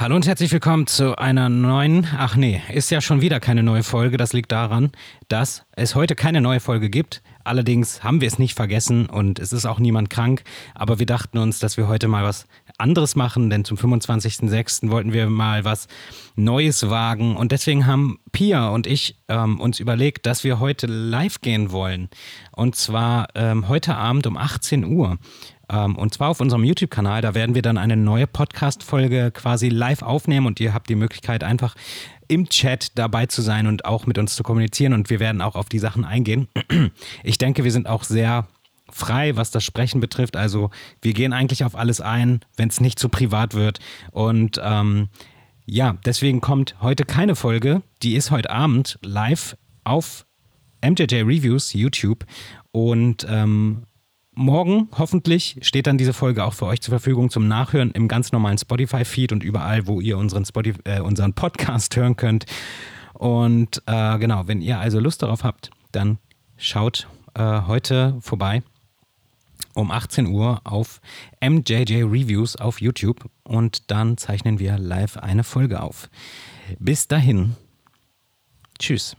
Hallo und herzlich willkommen zu einer neuen, ach nee, ist ja schon wieder keine neue Folge. Das liegt daran, dass es heute keine neue Folge gibt. Allerdings haben wir es nicht vergessen und es ist auch niemand krank. Aber wir dachten uns, dass wir heute mal was anderes machen, denn zum 25.06. wollten wir mal was Neues wagen. Und deswegen haben Pia und ich ähm, uns überlegt, dass wir heute live gehen wollen. Und zwar ähm, heute Abend um 18 Uhr. Ähm, und zwar auf unserem YouTube-Kanal. Da werden wir dann eine neue Podcast-Folge quasi live aufnehmen und ihr habt die Möglichkeit, einfach im Chat dabei zu sein und auch mit uns zu kommunizieren. Und wir werden auch auf die Sachen eingehen. Ich denke, wir sind auch sehr frei, was das Sprechen betrifft. Also wir gehen eigentlich auf alles ein, wenn es nicht zu privat wird. Und ähm, ja, deswegen kommt heute keine Folge. Die ist heute Abend live auf MJJ Reviews YouTube. Und ähm, Morgen hoffentlich steht dann diese Folge auch für euch zur Verfügung zum Nachhören im ganz normalen Spotify-Feed und überall, wo ihr unseren, Spotify, äh, unseren Podcast hören könnt. Und äh, genau, wenn ihr also Lust darauf habt, dann schaut äh, heute vorbei um 18 Uhr auf MJJ Reviews auf YouTube und dann zeichnen wir live eine Folge auf. Bis dahin. Tschüss.